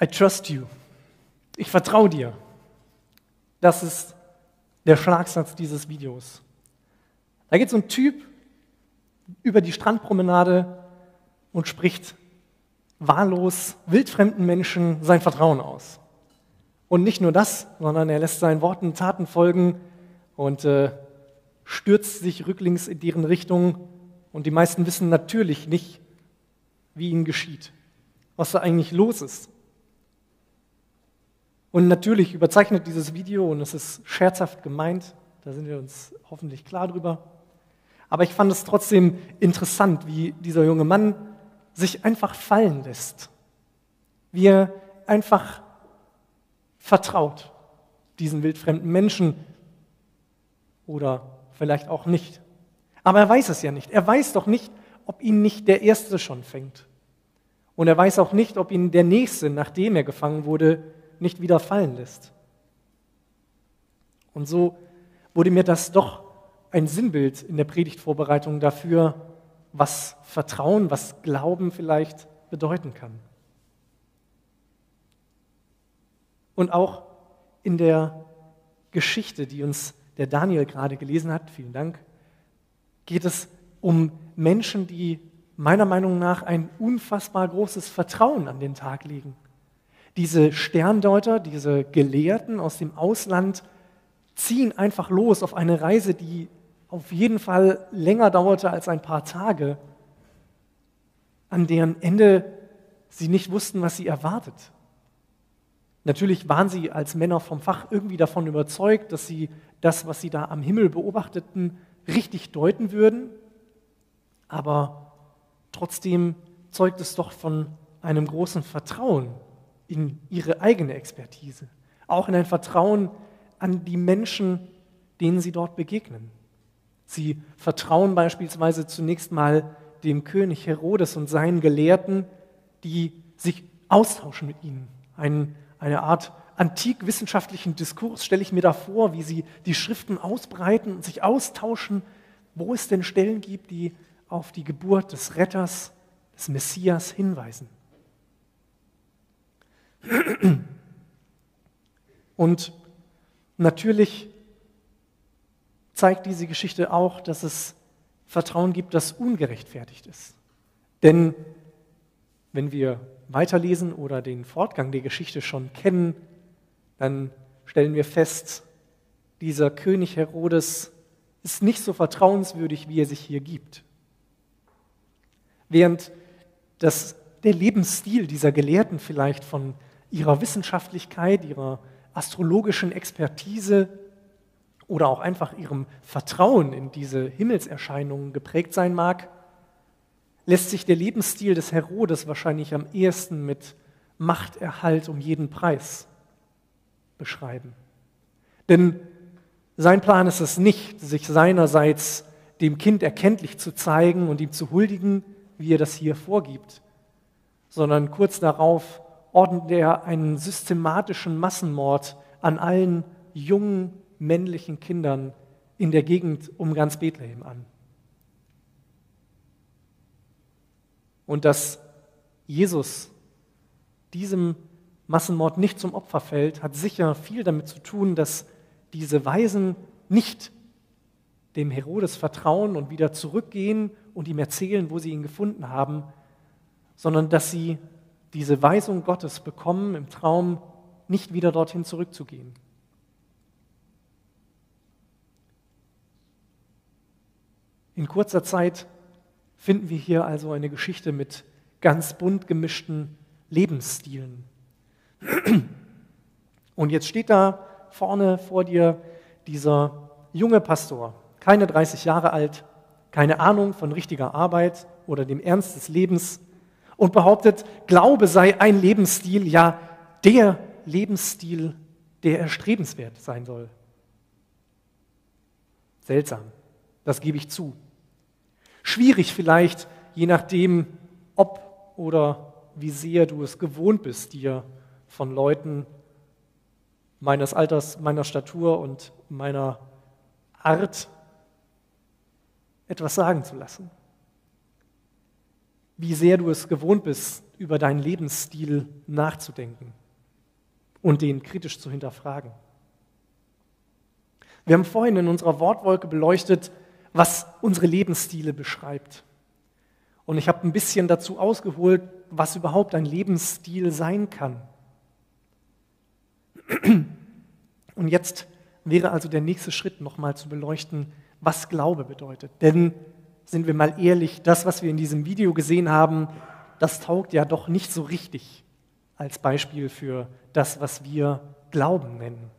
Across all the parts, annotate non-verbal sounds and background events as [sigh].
I trust you. Ich vertraue dir. Das ist der Schlagsatz dieses Videos. Da geht so ein Typ über die Strandpromenade und spricht wahllos wildfremden Menschen sein Vertrauen aus. Und nicht nur das, sondern er lässt seinen Worten Taten folgen und äh, stürzt sich rücklings in deren Richtung. Und die meisten wissen natürlich nicht, wie ihnen geschieht, was da eigentlich los ist. Und natürlich überzeichnet dieses Video, und es ist scherzhaft gemeint, da sind wir uns hoffentlich klar drüber. Aber ich fand es trotzdem interessant, wie dieser junge Mann sich einfach fallen lässt. Wie er einfach vertraut diesen wildfremden Menschen oder vielleicht auch nicht. Aber er weiß es ja nicht. Er weiß doch nicht, ob ihn nicht der Erste schon fängt. Und er weiß auch nicht, ob ihn der Nächste, nachdem er gefangen wurde, nicht wieder fallen lässt. Und so wurde mir das doch ein Sinnbild in der Predigtvorbereitung dafür, was Vertrauen, was Glauben vielleicht bedeuten kann. Und auch in der Geschichte, die uns der Daniel gerade gelesen hat, vielen Dank, geht es um Menschen, die meiner Meinung nach ein unfassbar großes Vertrauen an den Tag legen. Diese Sterndeuter, diese Gelehrten aus dem Ausland ziehen einfach los auf eine Reise, die auf jeden Fall länger dauerte als ein paar Tage, an deren Ende sie nicht wussten, was sie erwartet. Natürlich waren sie als Männer vom Fach irgendwie davon überzeugt, dass sie das, was sie da am Himmel beobachteten, richtig deuten würden, aber trotzdem zeugt es doch von einem großen Vertrauen in ihre eigene Expertise, auch in ein Vertrauen an die Menschen, denen sie dort begegnen. Sie vertrauen beispielsweise zunächst mal dem König Herodes und seinen Gelehrten, die sich austauschen mit ihnen, einen eine Art antikwissenschaftlichen Diskurs stelle ich mir da vor, wie sie die Schriften ausbreiten und sich austauschen, wo es denn Stellen gibt, die auf die Geburt des Retters, des Messias hinweisen. Und natürlich zeigt diese Geschichte auch, dass es Vertrauen gibt, das ungerechtfertigt ist. Denn wenn wir weiterlesen oder den Fortgang der Geschichte schon kennen, dann stellen wir fest, dieser König Herodes ist nicht so vertrauenswürdig, wie er sich hier gibt. Während das, der Lebensstil dieser Gelehrten vielleicht von ihrer Wissenschaftlichkeit, ihrer astrologischen Expertise oder auch einfach ihrem Vertrauen in diese Himmelserscheinungen geprägt sein mag, lässt sich der Lebensstil des Herodes wahrscheinlich am ehesten mit Machterhalt um jeden Preis beschreiben. Denn sein Plan ist es nicht, sich seinerseits dem Kind erkenntlich zu zeigen und ihm zu huldigen, wie er das hier vorgibt, sondern kurz darauf ordnet er einen systematischen Massenmord an allen jungen männlichen Kindern in der Gegend um ganz Bethlehem an. Und dass Jesus diesem Massenmord nicht zum Opfer fällt, hat sicher viel damit zu tun, dass diese Weisen nicht dem Herodes vertrauen und wieder zurückgehen und ihm erzählen, wo sie ihn gefunden haben, sondern dass sie diese Weisung Gottes bekommen, im Traum nicht wieder dorthin zurückzugehen. In kurzer Zeit finden wir hier also eine Geschichte mit ganz bunt gemischten Lebensstilen. Und jetzt steht da vorne vor dir dieser junge Pastor, keine 30 Jahre alt, keine Ahnung von richtiger Arbeit oder dem Ernst des Lebens und behauptet, Glaube sei ein Lebensstil, ja der Lebensstil, der erstrebenswert sein soll. Seltsam, das gebe ich zu. Schwierig vielleicht, je nachdem, ob oder wie sehr du es gewohnt bist, dir von Leuten meines Alters, meiner Statur und meiner Art etwas sagen zu lassen. Wie sehr du es gewohnt bist, über deinen Lebensstil nachzudenken und den kritisch zu hinterfragen. Wir haben vorhin in unserer Wortwolke beleuchtet, was unsere Lebensstile beschreibt. Und ich habe ein bisschen dazu ausgeholt, was überhaupt ein Lebensstil sein kann. Und jetzt wäre also der nächste Schritt nochmal zu beleuchten, was Glaube bedeutet. Denn, sind wir mal ehrlich, das, was wir in diesem Video gesehen haben, das taugt ja doch nicht so richtig als Beispiel für das, was wir Glauben nennen.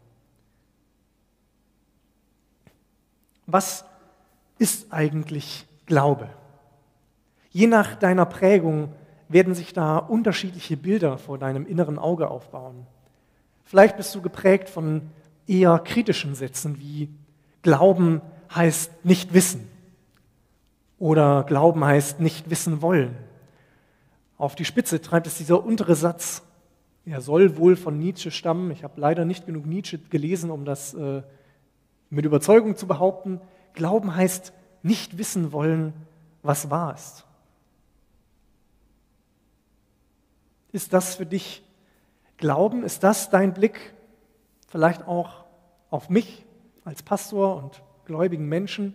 Was ist eigentlich Glaube? Je nach deiner Prägung werden sich da unterschiedliche Bilder vor deinem inneren Auge aufbauen. Vielleicht bist du geprägt von eher kritischen Sätzen wie Glauben heißt nicht wissen oder Glauben heißt nicht wissen wollen. Auf die Spitze treibt es dieser untere Satz. Er soll wohl von Nietzsche stammen. Ich habe leider nicht genug Nietzsche gelesen, um das äh, mit Überzeugung zu behaupten. Glauben heißt nicht wissen wollen, was wahr ist. Ist das für dich Glauben? Ist das dein Blick vielleicht auch auf mich als Pastor und gläubigen Menschen?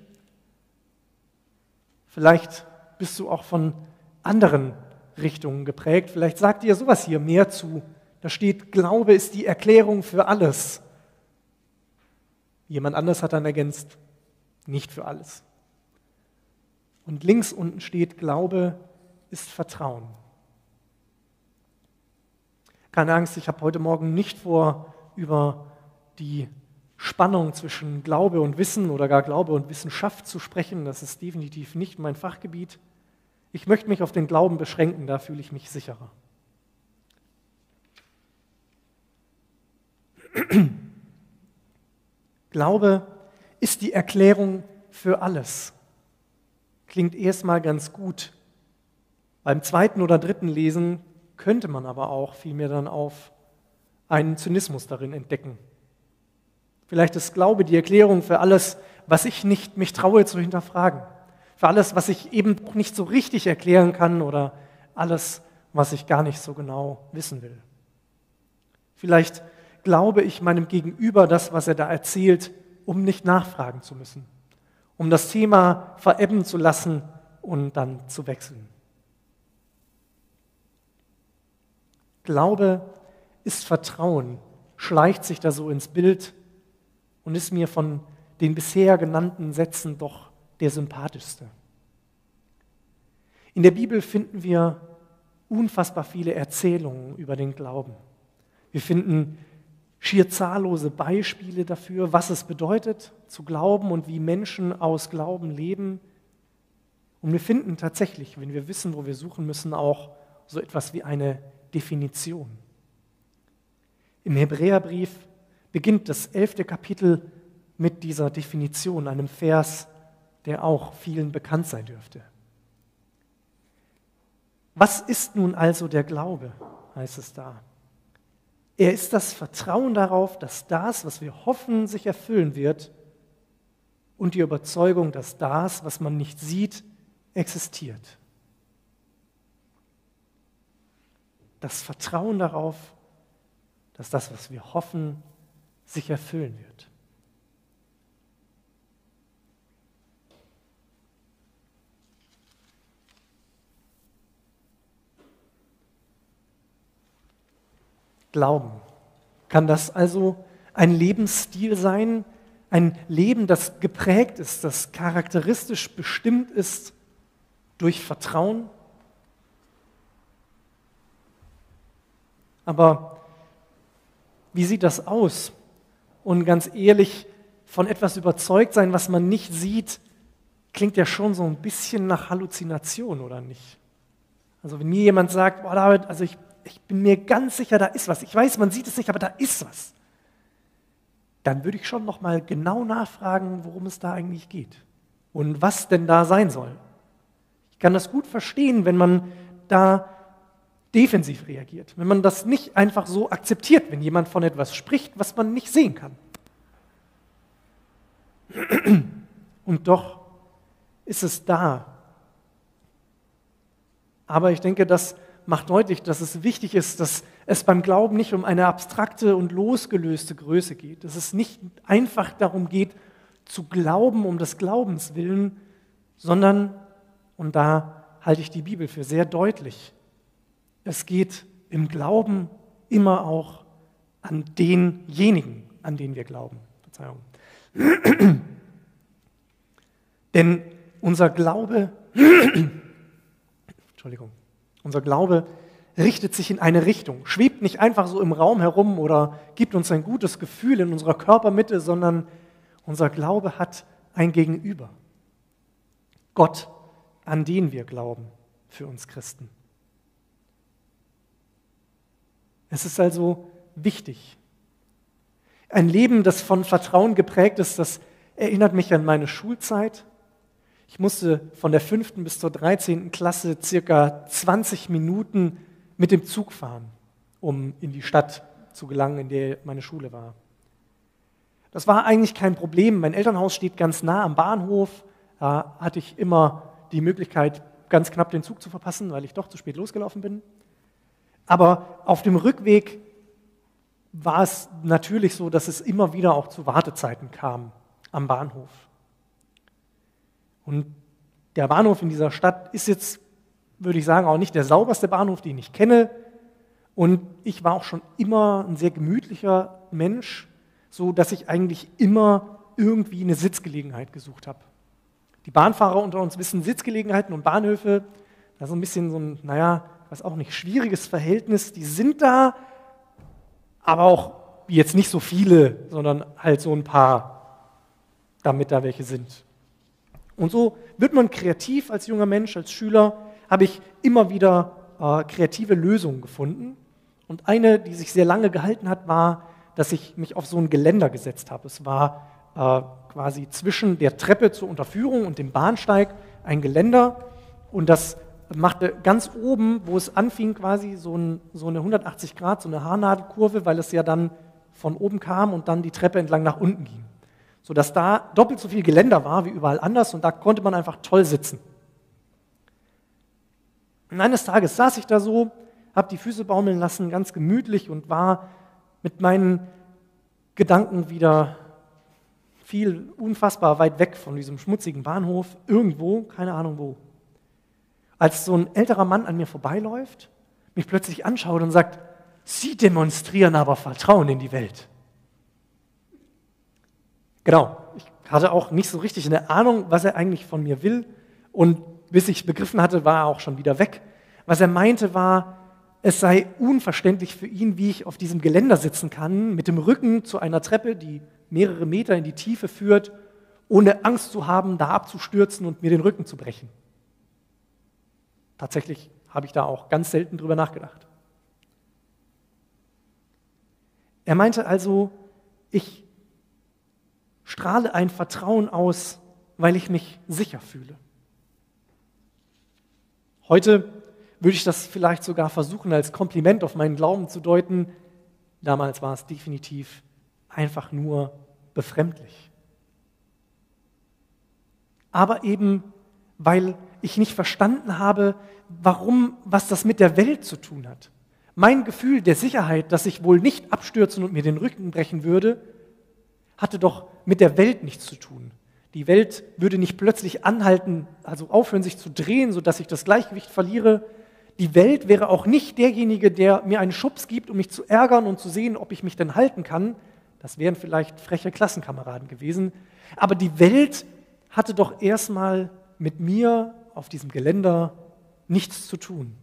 Vielleicht bist du auch von anderen Richtungen geprägt. Vielleicht sagt dir sowas hier mehr zu. Da steht, Glaube ist die Erklärung für alles. Jemand anders hat dann ergänzt, nicht für alles. Und links unten steht, Glaube ist Vertrauen. Keine Angst, ich habe heute Morgen nicht vor, über die Spannung zwischen Glaube und Wissen oder gar Glaube und Wissenschaft zu sprechen. Das ist definitiv nicht mein Fachgebiet. Ich möchte mich auf den Glauben beschränken, da fühle ich mich sicherer. [clears throat] Glaube ist die Erklärung für alles. Klingt erstmal ganz gut. Beim zweiten oder dritten Lesen könnte man aber auch vielmehr dann auf einen Zynismus darin entdecken. Vielleicht ist Glaube die Erklärung für alles, was ich nicht mich traue zu hinterfragen. Für alles, was ich eben nicht so richtig erklären kann oder alles, was ich gar nicht so genau wissen will. Vielleicht glaube ich meinem Gegenüber das, was er da erzählt, um nicht nachfragen zu müssen, um das Thema verebben zu lassen und dann zu wechseln. Glaube ist Vertrauen, schleicht sich da so ins Bild und ist mir von den bisher genannten Sätzen doch der sympathischste. In der Bibel finden wir unfassbar viele Erzählungen über den Glauben. Wir finden schier zahllose Beispiele dafür, was es bedeutet zu glauben und wie Menschen aus Glauben leben. Und wir finden tatsächlich, wenn wir wissen, wo wir suchen müssen, auch so etwas wie eine Definition. Im Hebräerbrief beginnt das elfte Kapitel mit dieser Definition, einem Vers, der auch vielen bekannt sein dürfte. Was ist nun also der Glaube, heißt es da. Er ist das Vertrauen darauf, dass das, was wir hoffen, sich erfüllen wird und die Überzeugung, dass das, was man nicht sieht, existiert. Das Vertrauen darauf, dass das, was wir hoffen, sich erfüllen wird. Glauben. Kann das also ein Lebensstil sein, ein Leben, das geprägt ist, das charakteristisch bestimmt ist durch Vertrauen? Aber wie sieht das aus? Und ganz ehrlich, von etwas überzeugt sein, was man nicht sieht, klingt ja schon so ein bisschen nach Halluzination, oder nicht? Also wenn mir jemand sagt, boah, David, also ich ich bin mir ganz sicher, da ist was. Ich weiß, man sieht es nicht, aber da ist was. Dann würde ich schon noch mal genau nachfragen, worum es da eigentlich geht und was denn da sein soll. Ich kann das gut verstehen, wenn man da defensiv reagiert, wenn man das nicht einfach so akzeptiert, wenn jemand von etwas spricht, was man nicht sehen kann. Und doch ist es da. Aber ich denke, das macht deutlich, dass es wichtig ist, dass es beim Glauben nicht um eine abstrakte und losgelöste Größe geht, dass es nicht einfach darum geht, zu glauben um des Glaubens willen, sondern, und da halte ich die Bibel für sehr deutlich, es geht im Glauben immer auch an denjenigen, an den wir glauben. Verzeihung. [clears throat] Denn unser Glaube, [clears throat] Entschuldigung, unser Glaube richtet sich in eine Richtung, schwebt nicht einfach so im Raum herum oder gibt uns ein gutes Gefühl in unserer Körpermitte, sondern unser Glaube hat ein Gegenüber. Gott, an den wir glauben für uns Christen. Es ist also wichtig. Ein Leben, das von Vertrauen geprägt ist, das erinnert mich an meine Schulzeit. Ich musste von der fünften bis zur 13. Klasse circa 20 Minuten mit dem Zug fahren, um in die Stadt zu gelangen, in der meine Schule war. Das war eigentlich kein Problem. Mein Elternhaus steht ganz nah am Bahnhof. Da hatte ich immer die Möglichkeit, ganz knapp den Zug zu verpassen, weil ich doch zu spät losgelaufen bin. Aber auf dem Rückweg war es natürlich so, dass es immer wieder auch zu Wartezeiten kam am Bahnhof. Und der Bahnhof in dieser Stadt ist jetzt, würde ich sagen, auch nicht der sauberste Bahnhof, den ich kenne. Und ich war auch schon immer ein sehr gemütlicher Mensch, so dass ich eigentlich immer irgendwie eine Sitzgelegenheit gesucht habe. Die Bahnfahrer unter uns wissen, Sitzgelegenheiten und Bahnhöfe, da ist ein bisschen so ein, naja, was auch nicht, schwieriges Verhältnis. Die sind da, aber auch jetzt nicht so viele, sondern halt so ein paar, damit da welche sind. Und so wird man kreativ als junger Mensch, als Schüler, habe ich immer wieder äh, kreative Lösungen gefunden. Und eine, die sich sehr lange gehalten hat, war, dass ich mich auf so ein Geländer gesetzt habe. Es war äh, quasi zwischen der Treppe zur Unterführung und dem Bahnsteig ein Geländer und das machte ganz oben, wo es anfing, quasi so, ein, so eine 180 Grad, so eine Haarnadelkurve, weil es ja dann von oben kam und dann die Treppe entlang nach unten ging sodass da doppelt so viel Geländer war wie überall anders und da konnte man einfach toll sitzen. Und eines Tages saß ich da so, habe die Füße baumeln lassen, ganz gemütlich und war mit meinen Gedanken wieder viel unfassbar weit weg von diesem schmutzigen Bahnhof, irgendwo, keine Ahnung wo. Als so ein älterer Mann an mir vorbeiläuft, mich plötzlich anschaut und sagt, Sie demonstrieren aber Vertrauen in die Welt. Genau, ich hatte auch nicht so richtig eine Ahnung, was er eigentlich von mir will. Und bis ich begriffen hatte, war er auch schon wieder weg. Was er meinte war, es sei unverständlich für ihn, wie ich auf diesem Geländer sitzen kann, mit dem Rücken zu einer Treppe, die mehrere Meter in die Tiefe führt, ohne Angst zu haben, da abzustürzen und mir den Rücken zu brechen. Tatsächlich habe ich da auch ganz selten drüber nachgedacht. Er meinte also, ich strahle ein Vertrauen aus, weil ich mich sicher fühle. Heute würde ich das vielleicht sogar versuchen, als Kompliment auf meinen Glauben zu deuten. Damals war es definitiv einfach nur befremdlich. Aber eben, weil ich nicht verstanden habe, warum, was das mit der Welt zu tun hat. Mein Gefühl der Sicherheit, dass ich wohl nicht abstürzen und mir den Rücken brechen würde, hatte doch mit der Welt nichts zu tun. Die Welt würde nicht plötzlich anhalten, also aufhören, sich zu drehen, sodass ich das Gleichgewicht verliere. Die Welt wäre auch nicht derjenige, der mir einen Schubs gibt, um mich zu ärgern und zu sehen, ob ich mich denn halten kann. Das wären vielleicht freche Klassenkameraden gewesen. Aber die Welt hatte doch erstmal mit mir auf diesem Geländer nichts zu tun.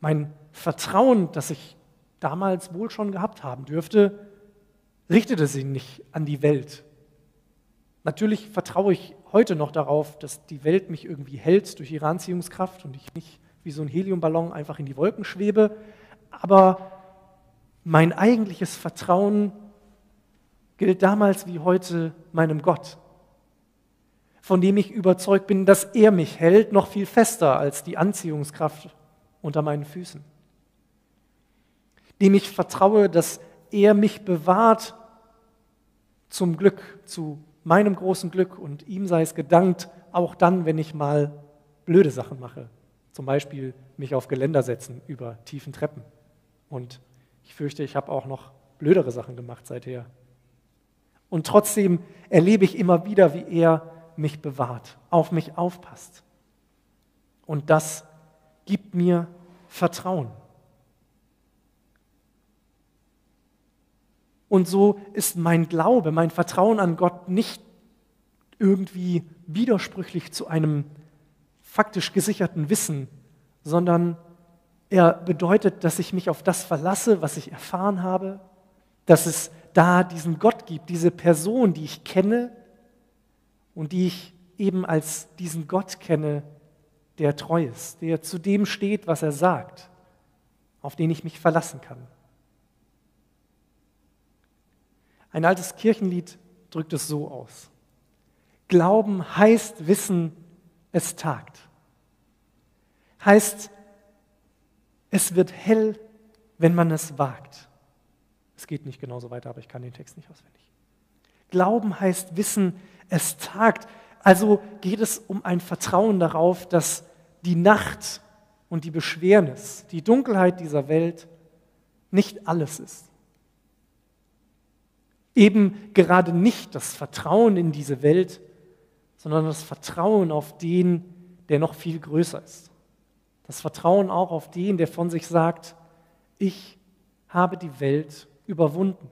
Mein Vertrauen, das ich damals wohl schon gehabt haben dürfte, richtete sie nicht an die Welt. Natürlich vertraue ich heute noch darauf, dass die Welt mich irgendwie hält durch ihre Anziehungskraft und ich nicht wie so ein Heliumballon einfach in die Wolken schwebe. Aber mein eigentliches Vertrauen gilt damals wie heute meinem Gott, von dem ich überzeugt bin, dass er mich hält, noch viel fester als die Anziehungskraft unter meinen Füßen. Dem ich vertraue, dass er mich bewahrt zum Glück, zu meinem großen Glück und ihm sei es gedankt, auch dann, wenn ich mal blöde Sachen mache. Zum Beispiel mich auf Geländer setzen über tiefen Treppen. Und ich fürchte, ich habe auch noch blödere Sachen gemacht seither. Und trotzdem erlebe ich immer wieder, wie er mich bewahrt, auf mich aufpasst. Und das gibt mir Vertrauen. Und so ist mein Glaube, mein Vertrauen an Gott nicht irgendwie widersprüchlich zu einem faktisch gesicherten Wissen, sondern er bedeutet, dass ich mich auf das verlasse, was ich erfahren habe, dass es da diesen Gott gibt, diese Person, die ich kenne und die ich eben als diesen Gott kenne, der treu ist, der zu dem steht, was er sagt, auf den ich mich verlassen kann. Ein altes Kirchenlied drückt es so aus. Glauben heißt wissen, es tagt. Heißt, es wird hell, wenn man es wagt. Es geht nicht genauso weiter, aber ich kann den Text nicht auswendig. Glauben heißt wissen, es tagt. Also geht es um ein Vertrauen darauf, dass die Nacht und die Beschwernis, die Dunkelheit dieser Welt nicht alles ist eben gerade nicht das Vertrauen in diese Welt, sondern das Vertrauen auf den, der noch viel größer ist. Das Vertrauen auch auf den, der von sich sagt, ich habe die Welt überwunden.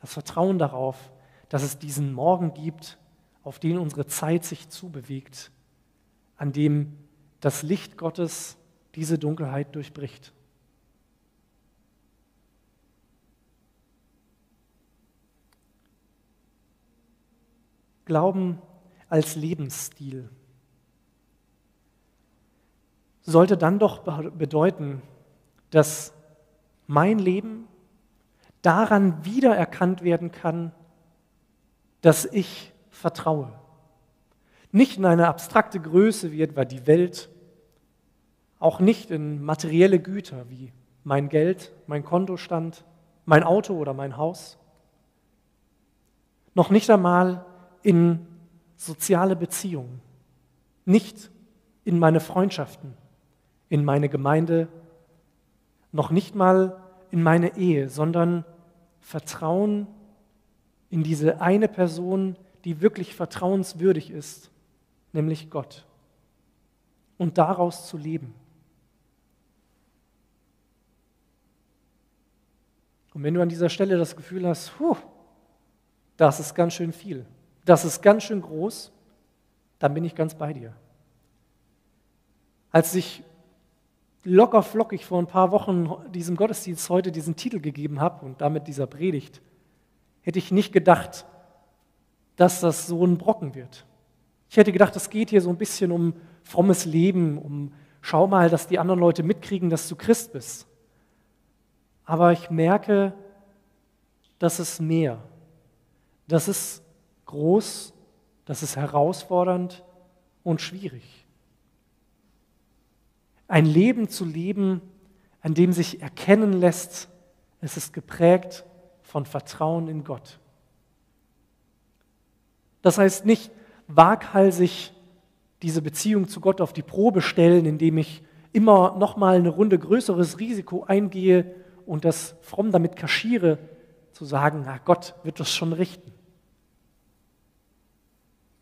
Das Vertrauen darauf, dass es diesen Morgen gibt, auf den unsere Zeit sich zubewegt, an dem das Licht Gottes diese Dunkelheit durchbricht. Glauben als Lebensstil sollte dann doch bedeuten, dass mein Leben daran wiedererkannt werden kann, dass ich vertraue. Nicht in eine abstrakte Größe wie etwa die Welt, auch nicht in materielle Güter wie mein Geld, mein Kontostand, mein Auto oder mein Haus, noch nicht einmal in soziale Beziehungen, nicht in meine Freundschaften, in meine Gemeinde, noch nicht mal in meine Ehe, sondern Vertrauen in diese eine Person, die wirklich vertrauenswürdig ist, nämlich Gott. Und daraus zu leben. Und wenn du an dieser Stelle das Gefühl hast, puh, das ist ganz schön viel, das ist ganz schön groß, dann bin ich ganz bei dir. Als ich locker flockig vor ein paar Wochen diesem Gottesdienst heute diesen Titel gegeben habe und damit dieser Predigt, hätte ich nicht gedacht, dass das so ein Brocken wird. Ich hätte gedacht, es geht hier so ein bisschen um frommes Leben, um schau mal, dass die anderen Leute mitkriegen, dass du Christ bist. Aber ich merke, dass es mehr. Das ist groß, das ist herausfordernd und schwierig. Ein Leben zu leben, an dem sich erkennen lässt, es ist geprägt von Vertrauen in Gott. Das heißt nicht waghalsig diese Beziehung zu Gott auf die Probe stellen, indem ich immer noch mal eine Runde größeres Risiko eingehe und das fromm damit kaschiere, zu sagen, na Gott wird das schon richten.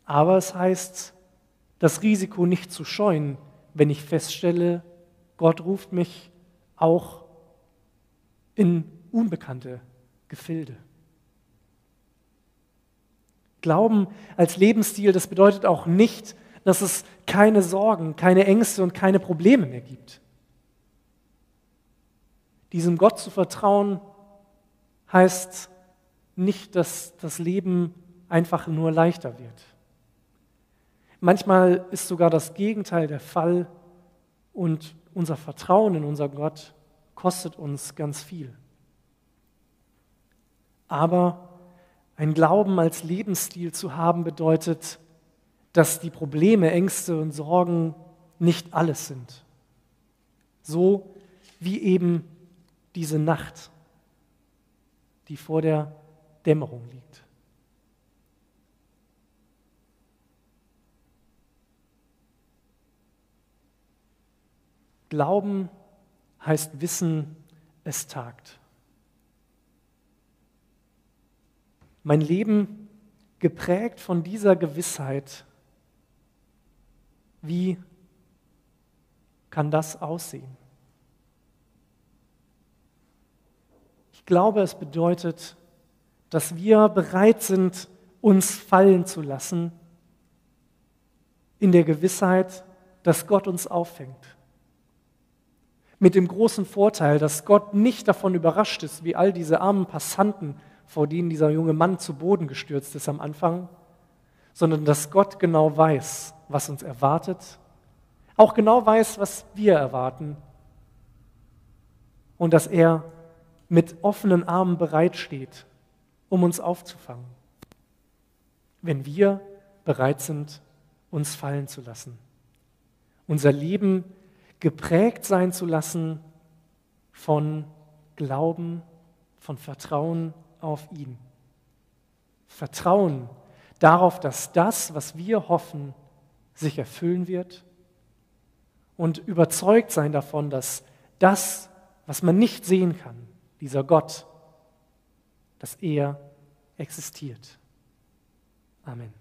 Aber es heißt, das Risiko nicht zu scheuen, wenn ich feststelle, Gott ruft mich auch in unbekannte Gefilde. Glauben als Lebensstil, das bedeutet auch nicht, dass es keine Sorgen, keine Ängste und keine Probleme mehr gibt. Diesem Gott zu vertrauen heißt nicht, dass das Leben einfach nur leichter wird. Manchmal ist sogar das Gegenteil der Fall und unser Vertrauen in unser Gott kostet uns ganz viel. Aber ein Glauben als Lebensstil zu haben bedeutet, dass die Probleme, Ängste und Sorgen nicht alles sind. So wie eben diese Nacht, die vor der Dämmerung liegt. Glauben heißt Wissen, es tagt. Mein Leben geprägt von dieser Gewissheit, wie kann das aussehen? Ich glaube, es bedeutet, dass wir bereit sind, uns fallen zu lassen, in der Gewissheit, dass Gott uns auffängt. Mit dem großen Vorteil, dass Gott nicht davon überrascht ist, wie all diese armen Passanten, vor denen dieser junge Mann zu Boden gestürzt ist am Anfang, sondern dass Gott genau weiß, was uns erwartet, auch genau weiß, was wir erwarten und dass er mit offenen Armen bereitsteht, um uns aufzufangen, wenn wir bereit sind, uns fallen zu lassen. Unser Leben geprägt sein zu lassen von Glauben, von Vertrauen auf ihn. Vertrauen darauf, dass das, was wir hoffen, sich erfüllen wird und überzeugt sein davon, dass das, was man nicht sehen kann, dieser Gott, dass er existiert. Amen.